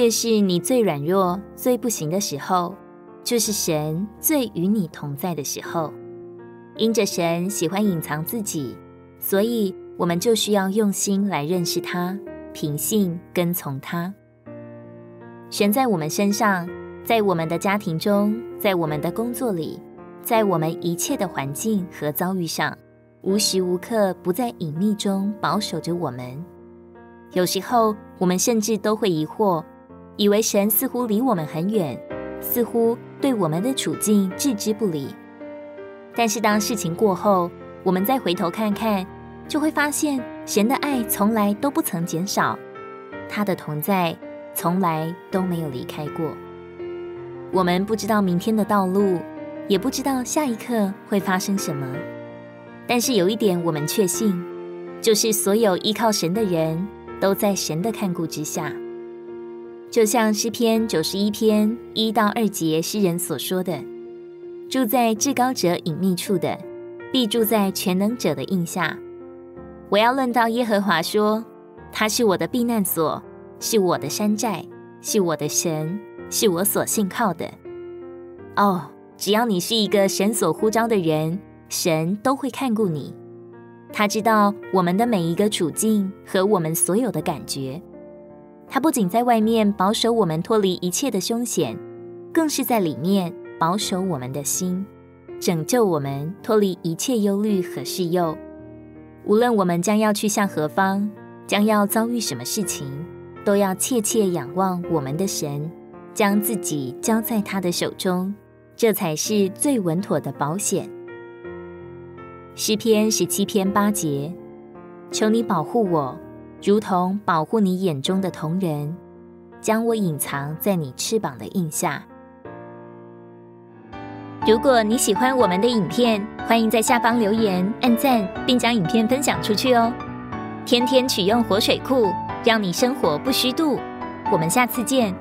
越是你最软弱、最不行的时候，就是神最与你同在的时候。因着神喜欢隐藏自己，所以我们就需要用心来认识他，凭信跟从他。神在我们身上，在我们的家庭中，在我们的工作里，在我们一切的环境和遭遇上，无时无刻不在隐秘中保守着我们。有时候，我们甚至都会疑惑，以为神似乎离我们很远，似乎对我们的处境置之不理。但是，当事情过后，我们再回头看看，就会发现神的爱从来都不曾减少，他的同在从来都没有离开过。我们不知道明天的道路，也不知道下一刻会发生什么，但是有一点我们确信，就是所有依靠神的人，都在神的看顾之下，就像诗篇九十一篇一到二节诗人所说的：“住在至高者隐秘处的，必住在全能者的荫下。我要论到耶和华说，他是我的避难所，是我的山寨，是我的神，是我所信靠的。哦，只要你是一个神所呼召的人，神都会看顾你。”他知道我们的每一个处境和我们所有的感觉，他不仅在外面保守我们脱离一切的凶险，更是在里面保守我们的心，拯救我们脱离一切忧虑和试诱。无论我们将要去向何方，将要遭遇什么事情，都要切切仰望我们的神，将自己交在他的手中，这才是最稳妥的保险。诗篇十七篇八节，求你保护我，如同保护你眼中的瞳仁，将我隐藏在你翅膀的印下。如果你喜欢我们的影片，欢迎在下方留言、按赞，并将影片分享出去哦。天天取用活水库，让你生活不虚度。我们下次见。